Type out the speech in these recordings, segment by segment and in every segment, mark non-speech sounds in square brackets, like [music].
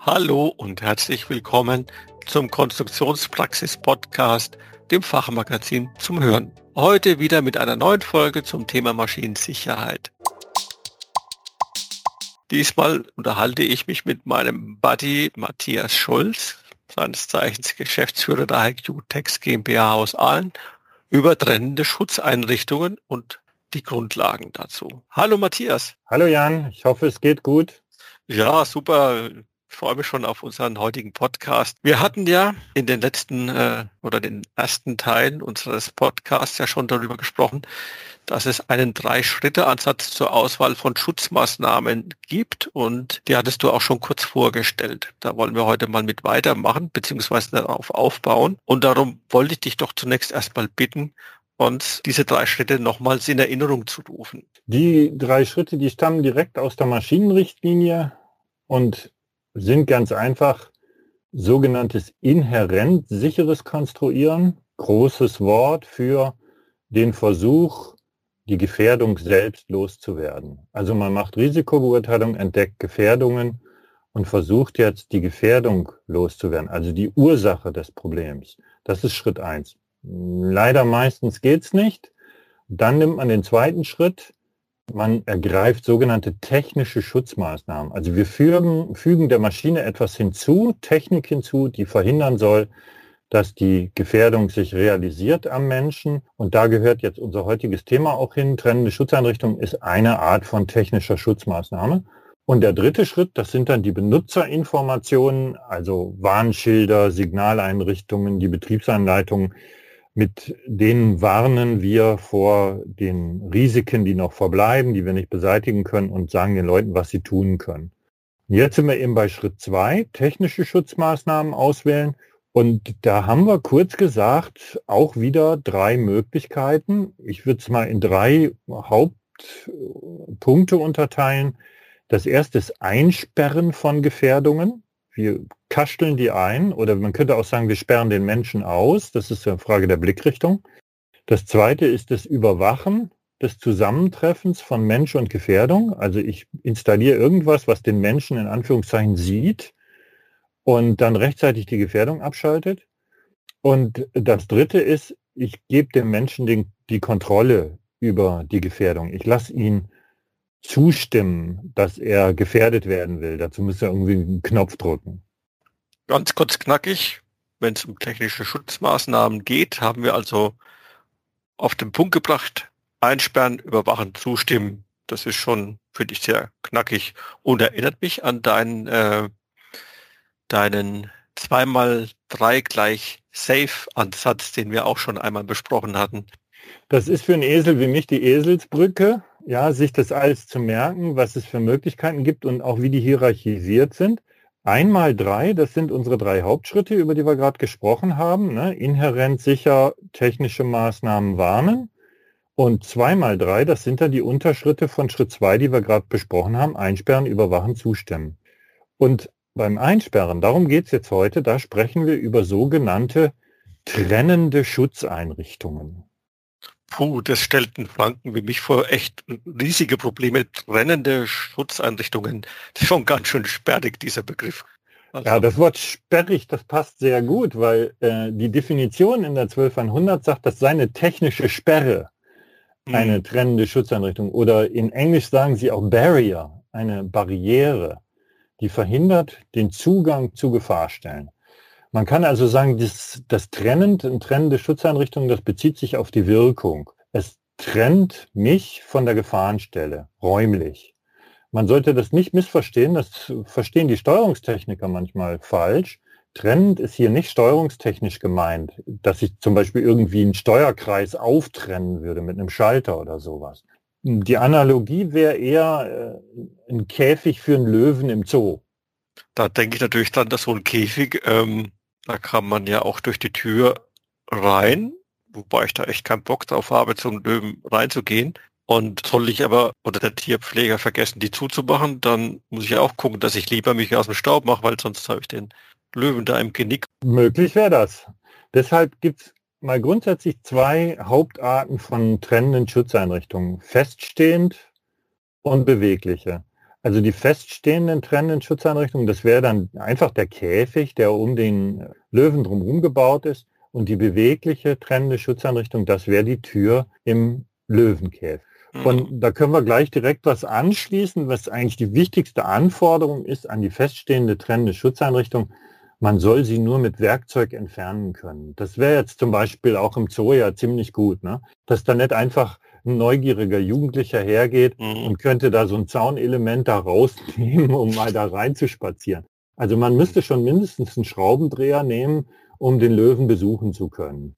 Hallo und herzlich willkommen zum Konstruktionspraxis-Podcast, dem Fachmagazin zum Hören. Heute wieder mit einer neuen Folge zum Thema Maschinensicherheit. Diesmal unterhalte ich mich mit meinem Buddy Matthias Schulz, seines Zeichens Geschäftsführer der IQ Tex GmbH aus Aalen, über trennende Schutzeinrichtungen und die Grundlagen dazu. Hallo Matthias. Hallo Jan, ich hoffe es geht gut. Ja, super. Ich freue mich schon auf unseren heutigen Podcast. Wir hatten ja in den letzten äh, oder den ersten Teilen unseres Podcasts ja schon darüber gesprochen, dass es einen Drei-Schritte-Ansatz zur Auswahl von Schutzmaßnahmen gibt und die hattest du auch schon kurz vorgestellt. Da wollen wir heute mal mit weitermachen beziehungsweise darauf aufbauen und darum wollte ich dich doch zunächst erstmal bitten, uns diese drei Schritte nochmals in Erinnerung zu rufen. Die drei Schritte, die stammen direkt aus der Maschinenrichtlinie und sind ganz einfach sogenanntes inhärent sicheres Konstruieren, großes Wort für den Versuch, die Gefährdung selbst loszuwerden. Also man macht Risikobeurteilung, entdeckt Gefährdungen und versucht jetzt die Gefährdung loszuwerden, also die Ursache des Problems. Das ist Schritt eins. Leider meistens geht's nicht. Dann nimmt man den zweiten Schritt, man ergreift sogenannte technische Schutzmaßnahmen. Also wir fügen, fügen der Maschine etwas hinzu, Technik hinzu, die verhindern soll, dass die Gefährdung sich realisiert am Menschen. Und da gehört jetzt unser heutiges Thema auch hin. Trennende Schutzeinrichtung ist eine Art von technischer Schutzmaßnahme. Und der dritte Schritt, das sind dann die Benutzerinformationen, also Warnschilder, Signaleinrichtungen, die Betriebsanleitungen, mit denen warnen wir vor den Risiken, die noch verbleiben, die wir nicht beseitigen können und sagen den Leuten, was sie tun können. Jetzt sind wir eben bei Schritt zwei, technische Schutzmaßnahmen auswählen. Und da haben wir kurz gesagt auch wieder drei Möglichkeiten. Ich würde es mal in drei Hauptpunkte unterteilen. Das erste ist Einsperren von Gefährdungen wir kasteln die ein oder man könnte auch sagen, wir sperren den Menschen aus. Das ist eine Frage der Blickrichtung. Das zweite ist das Überwachen des Zusammentreffens von Mensch und Gefährdung. Also ich installiere irgendwas, was den Menschen in Anführungszeichen sieht und dann rechtzeitig die Gefährdung abschaltet. Und das dritte ist, ich gebe dem Menschen den, die Kontrolle über die Gefährdung. Ich lasse ihn zustimmen, dass er gefährdet werden will. Dazu muss er irgendwie einen Knopf drücken. Ganz kurz knackig, wenn es um technische Schutzmaßnahmen geht, haben wir also auf den Punkt gebracht, einsperren, überwachen, zustimmen. Das ist schon, finde ich, sehr knackig und erinnert mich an deinen, äh, deinen zweimal drei gleich Safe-Ansatz, den wir auch schon einmal besprochen hatten. Das ist für einen Esel wie mich die Eselsbrücke ja, sich das alles zu merken, was es für Möglichkeiten gibt und auch wie die hierarchisiert sind. Einmal drei, das sind unsere drei Hauptschritte, über die wir gerade gesprochen haben. Ne? Inhärent sicher technische Maßnahmen warnen. Und zweimal drei, das sind dann die Unterschritte von Schritt zwei, die wir gerade besprochen haben. Einsperren, überwachen, zustimmen. Und beim Einsperren, darum geht es jetzt heute, da sprechen wir über sogenannte trennende Schutzeinrichtungen. Puh, das stellt einen Franken wie mich vor echt riesige Probleme. Trennende Schutzeinrichtungen. Das ist schon ganz schön sperrig, dieser Begriff. Also. Ja, das Wort sperrig, das passt sehr gut, weil äh, die Definition in der 12100 sagt, das sei eine technische Sperre, eine mhm. trennende Schutzeinrichtung. Oder in Englisch sagen sie auch Barrier, eine Barriere, die verhindert den Zugang zu Gefahrstellen. Man kann also sagen, das, das trennend, ein trennende Schutzeinrichtung, das bezieht sich auf die Wirkung. Es trennt mich von der Gefahrenstelle, räumlich. Man sollte das nicht missverstehen, das verstehen die Steuerungstechniker manchmal falsch. Trennend ist hier nicht steuerungstechnisch gemeint, dass ich zum Beispiel irgendwie einen Steuerkreis auftrennen würde mit einem Schalter oder sowas. Die Analogie wäre eher äh, ein Käfig für einen Löwen im Zoo. Da denke ich natürlich dann, dass so ein Käfig ähm, da kann man ja auch durch die Tür rein, wobei ich da echt keinen Bock drauf habe, zum Löwen reinzugehen. Und soll ich aber oder der Tierpfleger vergessen, die zuzumachen, dann muss ich auch gucken, dass ich lieber mich aus dem Staub mache, weil sonst habe ich den Löwen da im Genick. Möglich wäre das. Deshalb gibt es mal grundsätzlich zwei Hauptarten von trennenden Schutzeinrichtungen. Feststehend und bewegliche. Also die feststehenden trennenden Schutzeinrichtungen, das wäre dann einfach der Käfig, der um den Löwen drumherum gebaut ist. Und die bewegliche trennende Schutzeinrichtung, das wäre die Tür im Löwenkäfig. Mhm. Und da können wir gleich direkt was anschließen, was eigentlich die wichtigste Anforderung ist an die feststehende trennende Schutzeinrichtung. Man soll sie nur mit Werkzeug entfernen können. Das wäre jetzt zum Beispiel auch im Zoo ja ziemlich gut, ne? dass da nicht einfach ein neugieriger Jugendlicher hergeht mhm. und könnte da so ein Zaunelement da rausnehmen, um mal da reinzuspazieren. Also man müsste schon mindestens einen Schraubendreher nehmen, um den Löwen besuchen zu können.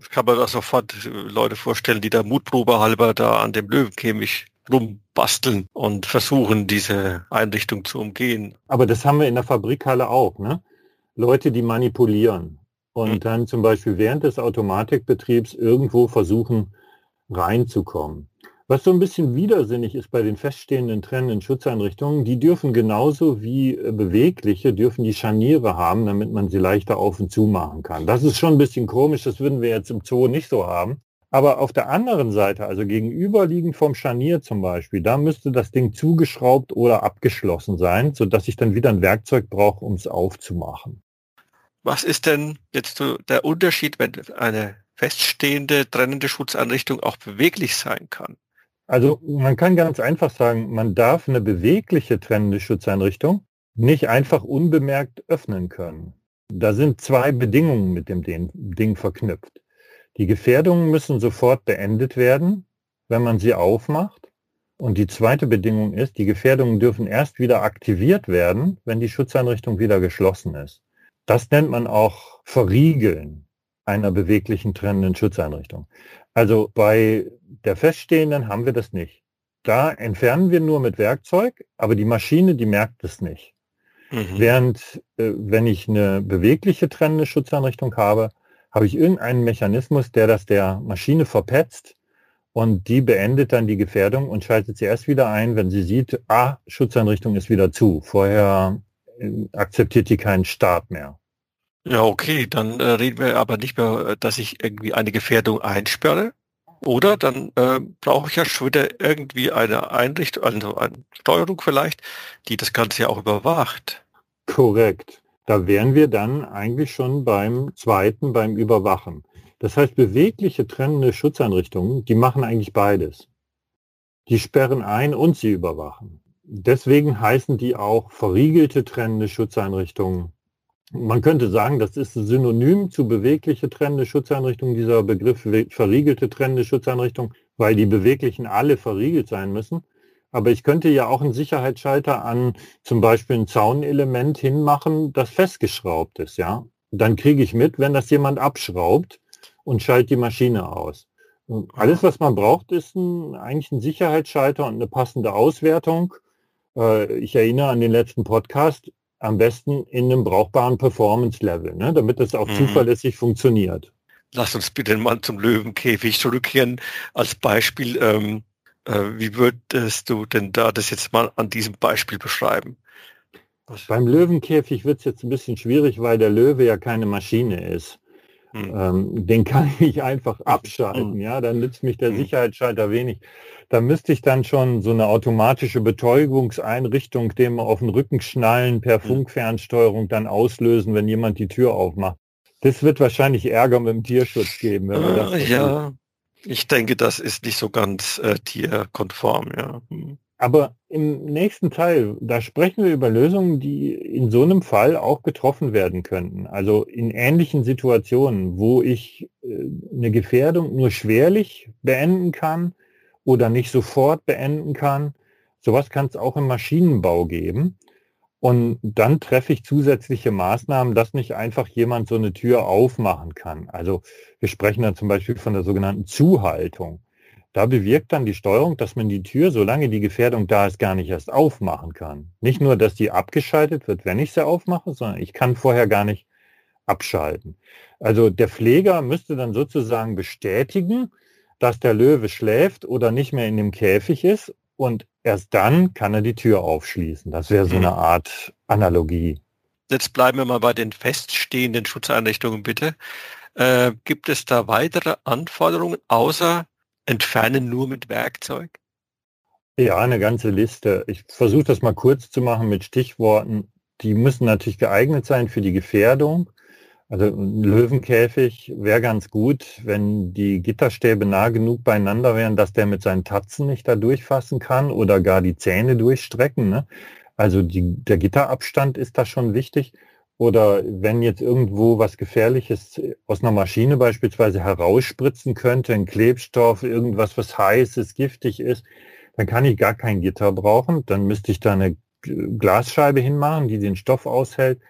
Ich kann mir da sofort Leute vorstellen, die da Mutprobe halber da an dem Löwenkäfig rumbasteln und versuchen, diese Einrichtung zu umgehen. Aber das haben wir in der Fabrikhalle auch, ne? Leute, die manipulieren und mhm. dann zum Beispiel während des Automatikbetriebs irgendwo versuchen reinzukommen. Was so ein bisschen widersinnig ist bei den feststehenden trennenden Schutzeinrichtungen, die dürfen genauso wie äh, bewegliche, dürfen die Scharniere haben, damit man sie leichter auf und zu machen kann. Das ist schon ein bisschen komisch, das würden wir jetzt im Zoo nicht so haben. Aber auf der anderen Seite, also gegenüberliegend vom Scharnier zum Beispiel, da müsste das Ding zugeschraubt oder abgeschlossen sein, sodass ich dann wieder ein Werkzeug brauche, um es aufzumachen. Was ist denn jetzt so der Unterschied, wenn eine feststehende trennende Schutzeinrichtung auch beweglich sein kann? Also man kann ganz einfach sagen, man darf eine bewegliche trennende Schutzeinrichtung nicht einfach unbemerkt öffnen können. Da sind zwei Bedingungen mit dem Ding verknüpft. Die Gefährdungen müssen sofort beendet werden, wenn man sie aufmacht. Und die zweite Bedingung ist, die Gefährdungen dürfen erst wieder aktiviert werden, wenn die Schutzeinrichtung wieder geschlossen ist. Das nennt man auch Verriegeln einer beweglichen trennenden Schutzeinrichtung. Also bei der feststehenden haben wir das nicht. Da entfernen wir nur mit Werkzeug, aber die Maschine, die merkt es nicht. Mhm. Während, äh, wenn ich eine bewegliche trennende Schutzeinrichtung habe, habe ich irgendeinen Mechanismus, der das der Maschine verpetzt und die beendet dann die Gefährdung und schaltet sie erst wieder ein, wenn sie sieht, ah, Schutzeinrichtung ist wieder zu. Vorher äh, akzeptiert die keinen Start mehr. Ja, okay, dann äh, reden wir aber nicht mehr, äh, dass ich irgendwie eine Gefährdung einsperre. Oder dann äh, brauche ich ja schon wieder irgendwie eine Einrichtung, also eine Steuerung vielleicht, die das Ganze ja auch überwacht. Korrekt. Da wären wir dann eigentlich schon beim zweiten, beim Überwachen. Das heißt, bewegliche trennende Schutzeinrichtungen, die machen eigentlich beides. Die sperren ein und sie überwachen. Deswegen heißen die auch verriegelte trennende Schutzeinrichtungen man könnte sagen, das ist synonym zu bewegliche trennende Schutzeinrichtung, dieser Begriff verriegelte trennende Schutzeinrichtung, weil die beweglichen alle verriegelt sein müssen. Aber ich könnte ja auch einen Sicherheitsschalter an zum Beispiel ein Zaunelement hinmachen, das festgeschraubt ist, ja. Dann kriege ich mit, wenn das jemand abschraubt und schalte die Maschine aus. Und alles, was man braucht, ist ein, eigentlich ein Sicherheitsschalter und eine passende Auswertung. Äh, ich erinnere an den letzten Podcast am besten in einem brauchbaren Performance-Level, ne, damit das auch mhm. zuverlässig funktioniert. Lass uns bitte mal zum Löwenkäfig zurückkehren. Als Beispiel, ähm, äh, wie würdest du denn da das jetzt mal an diesem Beispiel beschreiben? Beim Löwenkäfig wird es jetzt ein bisschen schwierig, weil der Löwe ja keine Maschine ist. Hm. Ähm, den kann [laughs] ich einfach abschalten, hm. ja, dann nützt mich der hm. Sicherheitsschalter wenig. Da müsste ich dann schon so eine automatische Betäubungseinrichtung dem auf den Rücken schnallen per. Funkfernsteuerung dann auslösen, wenn jemand die Tür aufmacht. Das wird wahrscheinlich Ärger mit dem Tierschutz geben, wenn man das. Äh, ja, ich denke, das ist nicht so ganz äh, tierkonform, ja. Hm. Aber im nächsten Teil, da sprechen wir über Lösungen, die in so einem Fall auch getroffen werden könnten. Also in ähnlichen Situationen, wo ich äh, eine Gefährdung nur schwerlich beenden kann oder nicht sofort beenden kann. Sowas kann es auch im Maschinenbau geben. Und dann treffe ich zusätzliche Maßnahmen, dass nicht einfach jemand so eine Tür aufmachen kann. Also wir sprechen dann zum Beispiel von der sogenannten Zuhaltung. Da bewirkt dann die Steuerung, dass man die Tür, solange die Gefährdung da ist, gar nicht erst aufmachen kann. Nicht nur, dass die abgeschaltet wird, wenn ich sie aufmache, sondern ich kann vorher gar nicht abschalten. Also der Pfleger müsste dann sozusagen bestätigen, dass der Löwe schläft oder nicht mehr in dem Käfig ist und erst dann kann er die Tür aufschließen. Das wäre so mhm. eine Art Analogie. Jetzt bleiben wir mal bei den feststehenden Schutzeinrichtungen bitte. Äh, gibt es da weitere Anforderungen außer entfernen nur mit Werkzeug? Ja, eine ganze Liste. Ich versuche das mal kurz zu machen mit Stichworten. Die müssen natürlich geeignet sein für die Gefährdung. Also ein Löwenkäfig wäre ganz gut, wenn die Gitterstäbe nah genug beieinander wären, dass der mit seinen Tatzen nicht da durchfassen kann oder gar die Zähne durchstrecken. Ne? Also die, der Gitterabstand ist da schon wichtig. Oder wenn jetzt irgendwo was Gefährliches aus einer Maschine beispielsweise herausspritzen könnte, ein Klebstoff, irgendwas, was heiß ist, giftig ist, dann kann ich gar kein Gitter brauchen. Dann müsste ich da eine Glasscheibe hinmachen, die den Stoff aushält.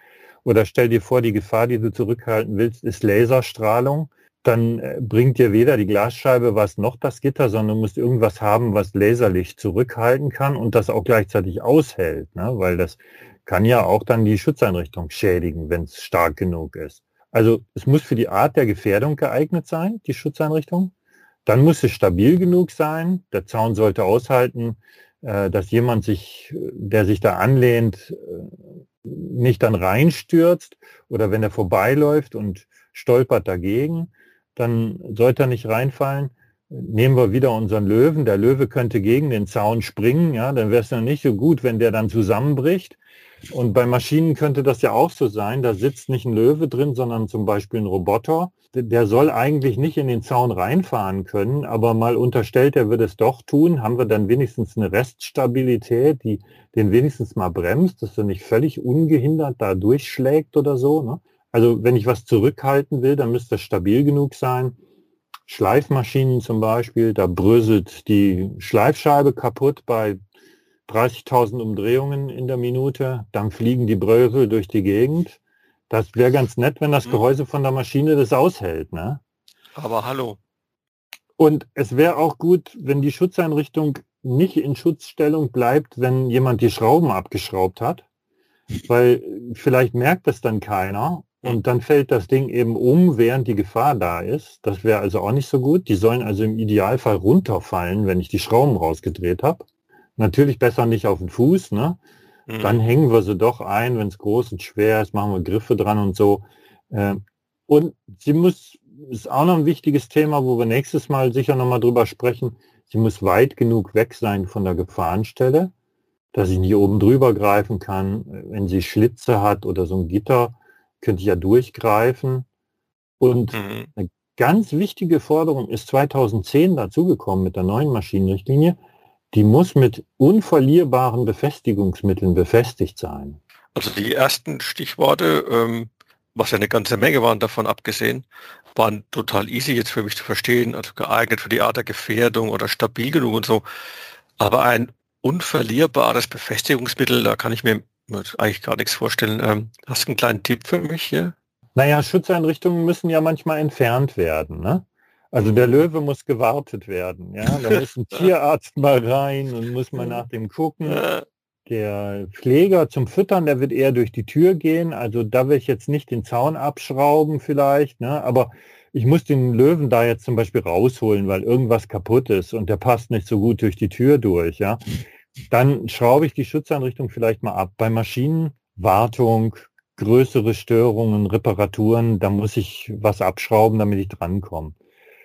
Oder stell dir vor, die Gefahr, die du zurückhalten willst, ist Laserstrahlung. Dann äh, bringt dir weder die Glasscheibe was noch das Gitter, sondern du musst irgendwas haben, was Laserlicht zurückhalten kann und das auch gleichzeitig aushält, ne? weil das kann ja auch dann die Schutzeinrichtung schädigen, wenn es stark genug ist. Also es muss für die Art der Gefährdung geeignet sein, die Schutzeinrichtung. Dann muss es stabil genug sein. Der Zaun sollte aushalten, äh, dass jemand sich, der sich da anlehnt, äh, nicht dann reinstürzt oder wenn er vorbeiläuft und stolpert dagegen, dann sollte er nicht reinfallen. Nehmen wir wieder unseren Löwen. Der Löwe könnte gegen den Zaun springen, ja, dann wäre es dann nicht so gut, wenn der dann zusammenbricht. Und bei Maschinen könnte das ja auch so sein. Da sitzt nicht ein Löwe drin, sondern zum Beispiel ein Roboter. Der soll eigentlich nicht in den Zaun reinfahren können, aber mal unterstellt, er würde es doch tun, haben wir dann wenigstens eine Reststabilität, die den wenigstens mal bremst, dass er nicht völlig ungehindert da durchschlägt oder so. Ne? Also wenn ich was zurückhalten will, dann müsste es stabil genug sein. Schleifmaschinen zum Beispiel, da bröselt die Schleifscheibe kaputt bei 30.000 Umdrehungen in der Minute, dann fliegen die Brösel durch die Gegend. Das wäre ganz nett, wenn das hm. Gehäuse von der Maschine das aushält. Ne? Aber hallo. Und es wäre auch gut, wenn die Schutzeinrichtung nicht in Schutzstellung bleibt, wenn jemand die Schrauben abgeschraubt hat, weil vielleicht merkt das dann keiner und dann fällt das Ding eben um, während die Gefahr da ist. Das wäre also auch nicht so gut. Die sollen also im Idealfall runterfallen, wenn ich die Schrauben rausgedreht habe. Natürlich besser nicht auf den Fuß, ne? Mhm. Dann hängen wir sie doch ein, wenn es groß und schwer ist, machen wir Griffe dran und so. Ähm, und sie muss, ist auch noch ein wichtiges Thema, wo wir nächstes Mal sicher nochmal drüber sprechen. Sie muss weit genug weg sein von der Gefahrenstelle, dass ich nicht oben drüber greifen kann. Wenn sie Schlitze hat oder so ein Gitter, könnte ich ja durchgreifen. Und mhm. eine ganz wichtige Forderung ist 2010 dazugekommen mit der neuen Maschinenrichtlinie die muss mit unverlierbaren Befestigungsmitteln befestigt sein. Also die ersten Stichworte, ähm, was ja eine ganze Menge waren davon abgesehen, waren total easy jetzt für mich zu verstehen, also geeignet für die Art der Gefährdung oder stabil genug und so. Aber ein unverlierbares Befestigungsmittel, da kann ich mir eigentlich gar nichts vorstellen. Ähm, hast du einen kleinen Tipp für mich hier? Naja, Schutzeinrichtungen müssen ja manchmal entfernt werden. Ne? Also der Löwe muss gewartet werden. Ja, da muss ein [laughs] Tierarzt mal rein und muss mal nach dem gucken. Der Pfleger zum Füttern, der wird eher durch die Tür gehen. Also da will ich jetzt nicht den Zaun abschrauben vielleicht, ne? aber ich muss den Löwen da jetzt zum Beispiel rausholen, weil irgendwas kaputt ist und der passt nicht so gut durch die Tür durch. Ja, dann schraube ich die Schutzeinrichtung vielleicht mal ab. Bei Maschinen Wartung, größere Störungen, Reparaturen, da muss ich was abschrauben, damit ich drankomme.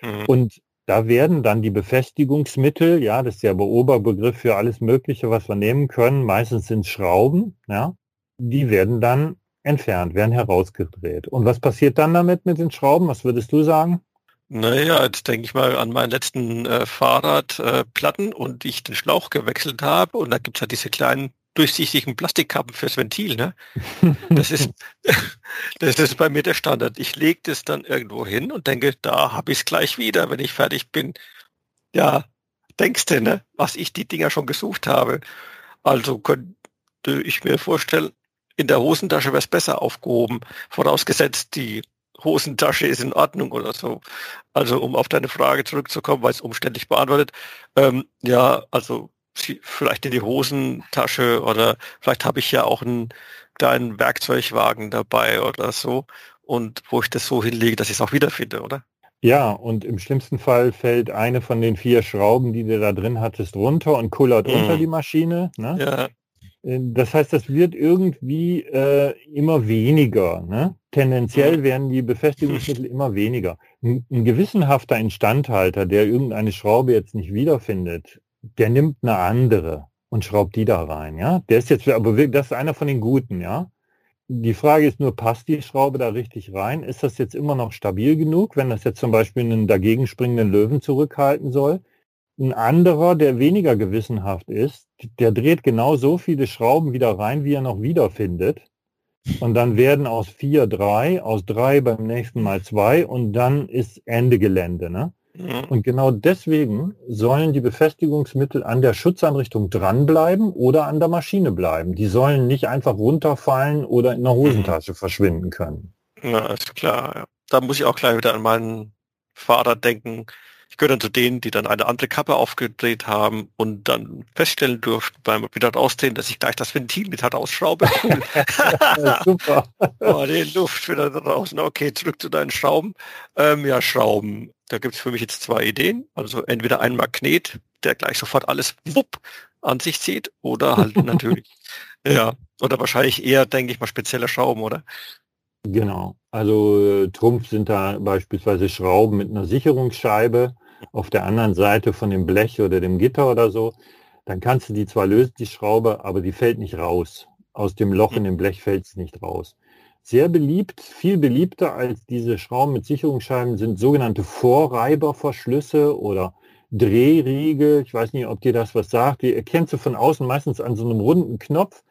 Mhm. Und da werden dann die Befestigungsmittel, ja, das ist ja der Oberbegriff für alles Mögliche, was wir nehmen können, meistens sind Schrauben, ja, die werden dann entfernt, werden herausgedreht. Und was passiert dann damit mit den Schrauben? Was würdest du sagen? Naja, jetzt denke ich mal an meinen letzten äh, Fahrradplatten äh, und ich den Schlauch gewechselt habe und da gibt es ja diese kleinen durchsichtigen Plastikkappen fürs Ventil. Ne? Das, ist, [laughs] das ist bei mir der Standard. Ich lege das dann irgendwo hin und denke, da habe ich es gleich wieder, wenn ich fertig bin. Ja, denkst du, ne? was ich die Dinger schon gesucht habe. Also könnte ich mir vorstellen, in der Hosentasche wäre es besser aufgehoben, vorausgesetzt die Hosentasche ist in Ordnung oder so. Also um auf deine Frage zurückzukommen, weil es umständlich beantwortet. Ähm, ja, also vielleicht in die Hosentasche oder vielleicht habe ich ja auch einen kleinen Werkzeugwagen dabei oder so und wo ich das so hinlege, dass ich es auch wiederfinde, oder? Ja, und im schlimmsten Fall fällt eine von den vier Schrauben, die du da drin hattest, runter und kullert mm. unter die Maschine. Ne? Ja. Äh, das heißt, das wird irgendwie äh, immer weniger. Ne? Tendenziell werden die Befestigungsmittel immer weniger. Ein, ein gewissenhafter Instandhalter, der irgendeine Schraube jetzt nicht wiederfindet, der nimmt eine andere und schraubt die da rein, ja. Der ist jetzt, aber das ist einer von den guten, ja. Die Frage ist nur, passt die Schraube da richtig rein? Ist das jetzt immer noch stabil genug, wenn das jetzt zum Beispiel einen dagegen springenden Löwen zurückhalten soll? Ein anderer, der weniger gewissenhaft ist, der dreht genau so viele Schrauben wieder rein, wie er noch wiederfindet. Und dann werden aus vier drei, aus drei beim nächsten Mal zwei und dann ist Ende Gelände. Ne? Und genau deswegen sollen die Befestigungsmittel an der Schutzeinrichtung dranbleiben oder an der Maschine bleiben. Die sollen nicht einfach runterfallen oder in der mhm. Hosentasche verschwinden können. Ja, ist klar. Ja. Da muss ich auch gleich wieder an meinen Vater denken, ich gehöre dann zu denen, die dann eine andere Kappe aufgedreht haben und dann feststellen durften beim wieder ausdrehen, dass ich gleich das Ventil mit hatte ausschraube. [laughs] Cool. super. [laughs] oh, die Luft wieder draußen. Okay, zurück zu deinen Schrauben. Ähm, ja, Schrauben. Da gibt es für mich jetzt zwei Ideen. Also entweder ein Magnet, der gleich sofort alles wupp an sich zieht, oder halt [laughs] natürlich, ja, oder wahrscheinlich eher, denke ich mal, spezielle Schrauben, oder? Genau. Also äh, Trumpf sind da beispielsweise Schrauben mit einer Sicherungsscheibe auf der anderen Seite von dem Blech oder dem Gitter oder so. Dann kannst du die zwar lösen, die Schraube, aber die fällt nicht raus. Aus dem Loch in dem Blech fällt es nicht raus. Sehr beliebt, viel beliebter als diese Schrauben mit Sicherungsscheiben sind sogenannte Vorreiberverschlüsse oder Drehriegel. Ich weiß nicht, ob dir das was sagt. Die erkennst du von außen meistens an so einem runden Knopf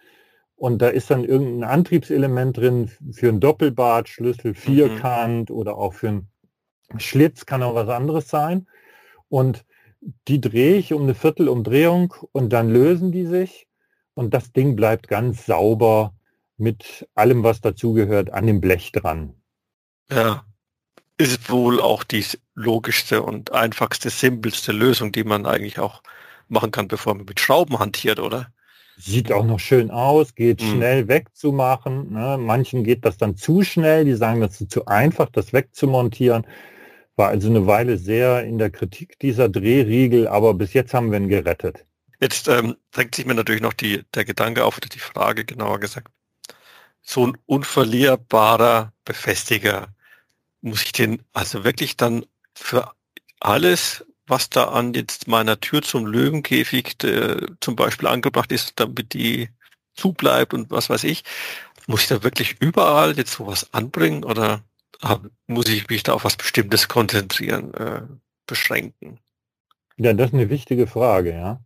und da ist dann irgendein Antriebselement drin für einen Doppelbadschlüssel, Vierkant mhm. oder auch für einen Schlitz, kann auch was anderes sein. Und die drehe ich um eine Viertelumdrehung und dann lösen die sich und das Ding bleibt ganz sauber mit allem, was dazugehört, an dem Blech dran. Ja, ist wohl auch die logischste und einfachste, simpelste Lösung, die man eigentlich auch machen kann, bevor man mit Schrauben hantiert, oder? Sieht auch noch schön aus, geht mhm. schnell wegzumachen. Ne? Manchen geht das dann zu schnell, die sagen, das ist zu einfach, das wegzumontieren. War also eine Weile sehr in der Kritik dieser Drehriegel, aber bis jetzt haben wir ihn gerettet. Jetzt ähm, drängt sich mir natürlich noch die, der Gedanke auf, oder die Frage genauer gesagt. So ein unverlierbarer Befestiger, muss ich den also wirklich dann für alles was da an jetzt meiner Tür zum Löwenkäfig äh, zum Beispiel angebracht ist, damit die zubleibt und was weiß ich. Muss ich da wirklich überall jetzt sowas anbringen oder hab, muss ich mich da auf was Bestimmtes konzentrieren, äh, beschränken? Ja, das ist eine wichtige Frage, ja.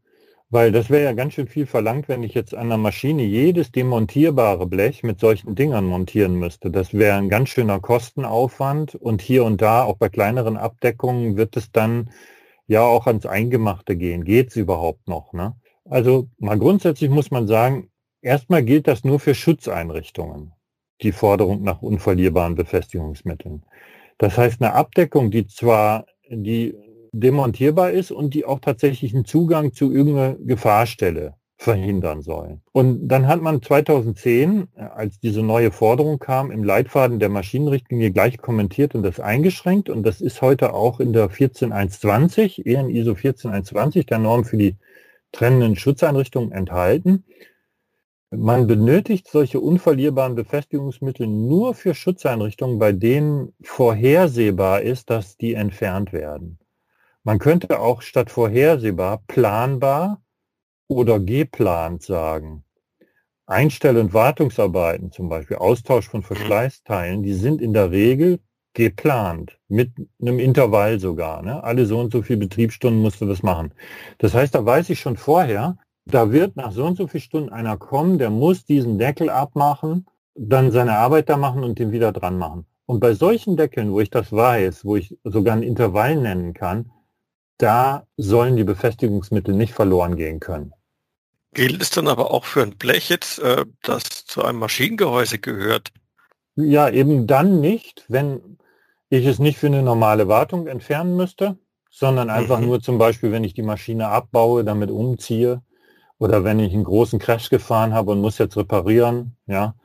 Weil das wäre ja ganz schön viel verlangt, wenn ich jetzt an der Maschine jedes demontierbare Blech mit solchen Dingern montieren müsste. Das wäre ein ganz schöner Kostenaufwand und hier und da, auch bei kleineren Abdeckungen, wird es dann ja auch ans Eingemachte gehen. Geht es überhaupt noch? Ne? Also mal grundsätzlich muss man sagen, erstmal gilt das nur für Schutzeinrichtungen, die Forderung nach unverlierbaren Befestigungsmitteln. Das heißt, eine Abdeckung, die zwar die demontierbar ist und die auch tatsächlich einen Zugang zu irgendeiner Gefahrstelle verhindern sollen. Und dann hat man 2010, äh, als diese neue Forderung kam, im Leitfaden der Maschinenrichtlinie gleich kommentiert und das eingeschränkt. Und das ist heute auch in der 14120, eher in ISO 14120, der Norm für die trennenden Schutzeinrichtungen enthalten. Man benötigt solche unverlierbaren Befestigungsmittel nur für Schutzeinrichtungen, bei denen vorhersehbar ist, dass die entfernt werden. Man könnte auch statt vorhersehbar planbar oder geplant sagen. Einstell- und Wartungsarbeiten, zum Beispiel Austausch von Verschleißteilen, die sind in der Regel geplant, mit einem Intervall sogar. Ne? Alle so und so viele Betriebsstunden musst du das machen. Das heißt, da weiß ich schon vorher, da wird nach so und so vielen Stunden einer kommen, der muss diesen Deckel abmachen, dann seine Arbeit da machen und den wieder dran machen. Und bei solchen Deckeln, wo ich das weiß, wo ich sogar ein Intervall nennen kann, da sollen die Befestigungsmittel nicht verloren gehen können. Gilt es dann aber auch für ein Blech jetzt, äh, das zu einem Maschinengehäuse gehört? Ja, eben dann nicht, wenn ich es nicht für eine normale Wartung entfernen müsste, sondern einfach mhm. nur zum Beispiel, wenn ich die Maschine abbaue, damit umziehe oder wenn ich einen großen Crash gefahren habe und muss jetzt reparieren, ja,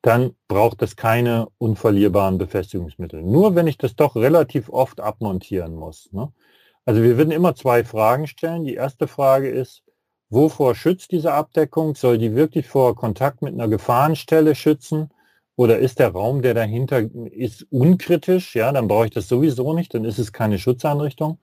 dann braucht es keine unverlierbaren Befestigungsmittel. Nur wenn ich das doch relativ oft abmontieren muss. Ne? Also wir würden immer zwei Fragen stellen. Die erste Frage ist, Wovor schützt diese Abdeckung? Soll die wirklich vor Kontakt mit einer Gefahrenstelle schützen? Oder ist der Raum, der dahinter ist, unkritisch? Ja, dann brauche ich das sowieso nicht, dann ist es keine Schutzeinrichtung.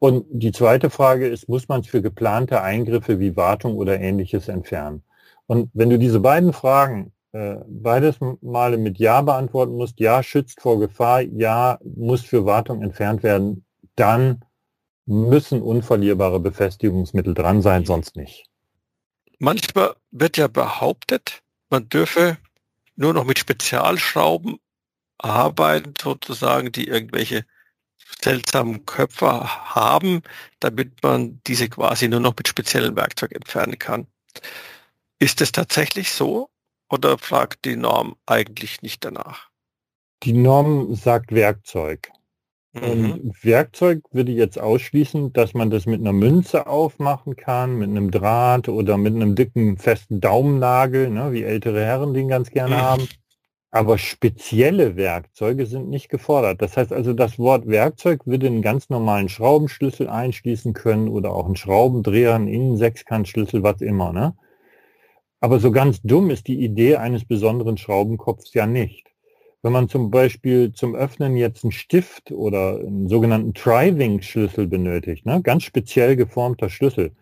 Und die zweite Frage ist, muss man es für geplante Eingriffe wie Wartung oder ähnliches entfernen? Und wenn du diese beiden Fragen äh, beides Male mit Ja beantworten musst, Ja schützt vor Gefahr, Ja muss für Wartung entfernt werden, dann müssen unverlierbare Befestigungsmittel dran sein, sonst nicht. Manchmal wird ja behauptet, man dürfe nur noch mit Spezialschrauben arbeiten, sozusagen, die irgendwelche seltsamen Köpfe haben, damit man diese quasi nur noch mit speziellen Werkzeug entfernen kann. Ist es tatsächlich so oder fragt die Norm eigentlich nicht danach? Die Norm sagt Werkzeug. Mhm. Und Werkzeug würde jetzt ausschließen, dass man das mit einer Münze aufmachen kann, mit einem Draht oder mit einem dicken, festen Daumennagel, ne, wie ältere Herren den ganz gerne mhm. haben. Aber spezielle Werkzeuge sind nicht gefordert. Das heißt also, das Wort Werkzeug würde einen ganz normalen Schraubenschlüssel einschließen können oder auch einen Schraubendreher, einen Innensechskantschlüssel, was immer. Ne? Aber so ganz dumm ist die Idee eines besonderen Schraubenkopfs ja nicht. Wenn man zum Beispiel zum Öffnen jetzt einen Stift oder einen sogenannten Driving-Schlüssel benötigt, ne, ganz speziell geformter Schlüssel,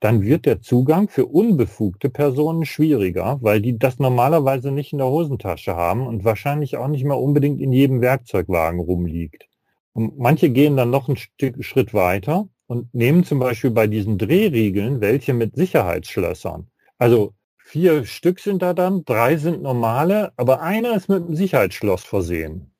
dann wird der Zugang für unbefugte Personen schwieriger, weil die das normalerweise nicht in der Hosentasche haben und wahrscheinlich auch nicht mehr unbedingt in jedem Werkzeugwagen rumliegt. Und manche gehen dann noch einen Stück, Schritt weiter und nehmen zum Beispiel bei diesen Drehriegeln welche mit Sicherheitsschlössern. Also vier Stück sind da dann, drei sind normale, aber einer ist mit einem Sicherheitsschloss versehen.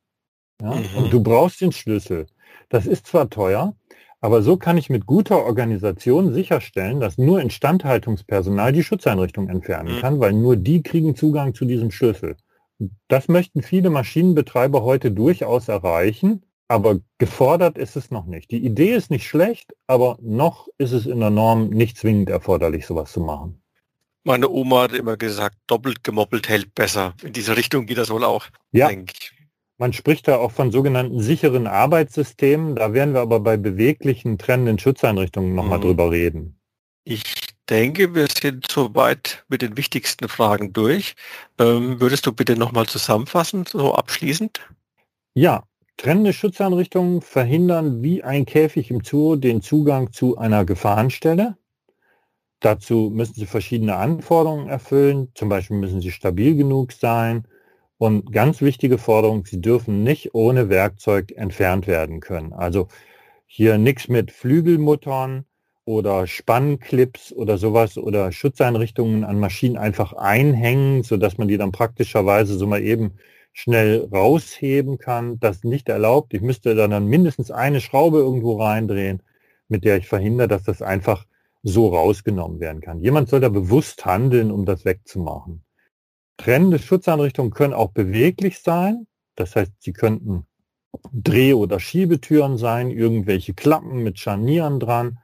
Ja? Mhm. Und du brauchst den Schlüssel. Das ist zwar teuer, aber so kann ich mit guter Organisation sicherstellen, dass nur Instandhaltungspersonal die Schutzeinrichtung entfernen mhm. kann, weil nur die kriegen Zugang zu diesem Schlüssel. Das möchten viele Maschinenbetreiber heute durchaus erreichen, aber gefordert ist es noch nicht. Die Idee ist nicht schlecht, aber noch ist es in der Norm nicht zwingend erforderlich, sowas zu machen. Meine Oma hat immer gesagt, doppelt gemoppelt hält besser. In diese Richtung geht das wohl auch, ja. denke ich. Man spricht da auch von sogenannten sicheren Arbeitssystemen. Da werden wir aber bei beweglichen, trennenden Schutzeinrichtungen nochmal mhm. drüber reden. Ich denke, wir sind soweit mit den wichtigsten Fragen durch. Ähm, würdest du bitte nochmal zusammenfassen, so abschließend? Ja, trennende Schutzeinrichtungen verhindern wie ein Käfig im Zoo den Zugang zu einer Gefahrenstelle. Dazu müssen sie verschiedene Anforderungen erfüllen. Zum Beispiel müssen sie stabil genug sein und ganz wichtige Forderung, sie dürfen nicht ohne Werkzeug entfernt werden können. Also hier nichts mit Flügelmuttern oder Spannclips oder sowas oder Schutzeinrichtungen an Maschinen einfach einhängen, sodass man die dann praktischerweise so mal eben schnell rausheben kann. Das nicht erlaubt. Ich müsste dann, dann mindestens eine Schraube irgendwo reindrehen, mit der ich verhindere, dass das einfach so rausgenommen werden kann. Jemand soll da bewusst handeln, um das wegzumachen. Trennende Schutzeinrichtungen können auch beweglich sein. Das heißt, sie könnten Dreh- oder Schiebetüren sein, irgendwelche Klappen mit Scharnieren dran.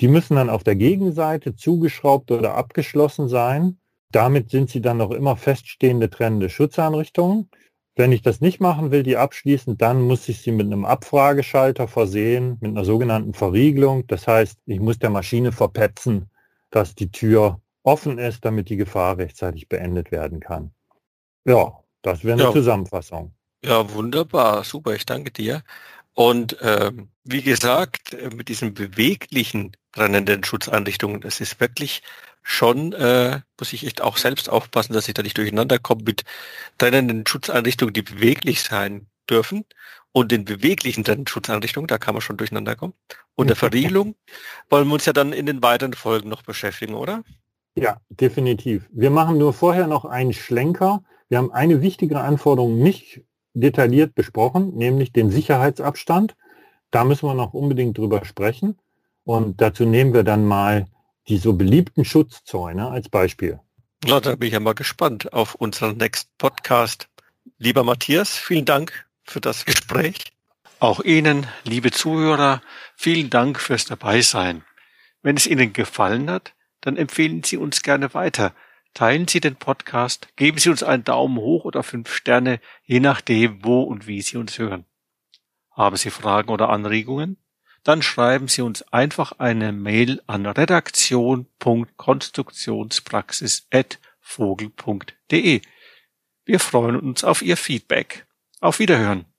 Die müssen dann auf der Gegenseite zugeschraubt oder abgeschlossen sein. Damit sind sie dann noch immer feststehende trennende Schutzeinrichtungen. Wenn ich das nicht machen will, die abschließen, dann muss ich sie mit einem Abfrageschalter versehen, mit einer sogenannten Verriegelung. Das heißt, ich muss der Maschine verpetzen, dass die Tür offen ist, damit die Gefahr rechtzeitig beendet werden kann. Ja, das wäre eine ja. Zusammenfassung. Ja, wunderbar, super, ich danke dir. Und ähm, wie gesagt, äh, mit diesen beweglichen brennenden Schutzeinrichtungen, das ist wirklich schon, äh, muss ich echt auch selbst aufpassen, dass ich da nicht durcheinander komme mit brennenden Schutzeinrichtungen, die beweglich sein dürfen und den beweglichen Schutzeinrichtungen, da kann man schon durcheinander kommen. Und der Verriegelung wollen wir uns ja dann in den weiteren Folgen noch beschäftigen, oder? Ja, definitiv. Wir machen nur vorher noch einen Schlenker. Wir haben eine wichtige Anforderung nicht detailliert besprochen, nämlich den Sicherheitsabstand. Da müssen wir noch unbedingt drüber sprechen. Und dazu nehmen wir dann mal die so beliebten Schutzzäune als Beispiel. Na, da bin ich ja mal gespannt auf unseren nächsten Podcast. Lieber Matthias, vielen Dank für das Gespräch. Auch Ihnen, liebe Zuhörer, vielen Dank fürs Dabeisein. Wenn es Ihnen gefallen hat, dann empfehlen Sie uns gerne weiter. Teilen Sie den Podcast, geben Sie uns einen Daumen hoch oder fünf Sterne, je nachdem, wo und wie Sie uns hören. Haben Sie Fragen oder Anregungen? Dann schreiben Sie uns einfach eine Mail an redaktion.konstruktionspraxis.vogel.de. Wir freuen uns auf Ihr Feedback. Auf Wiederhören.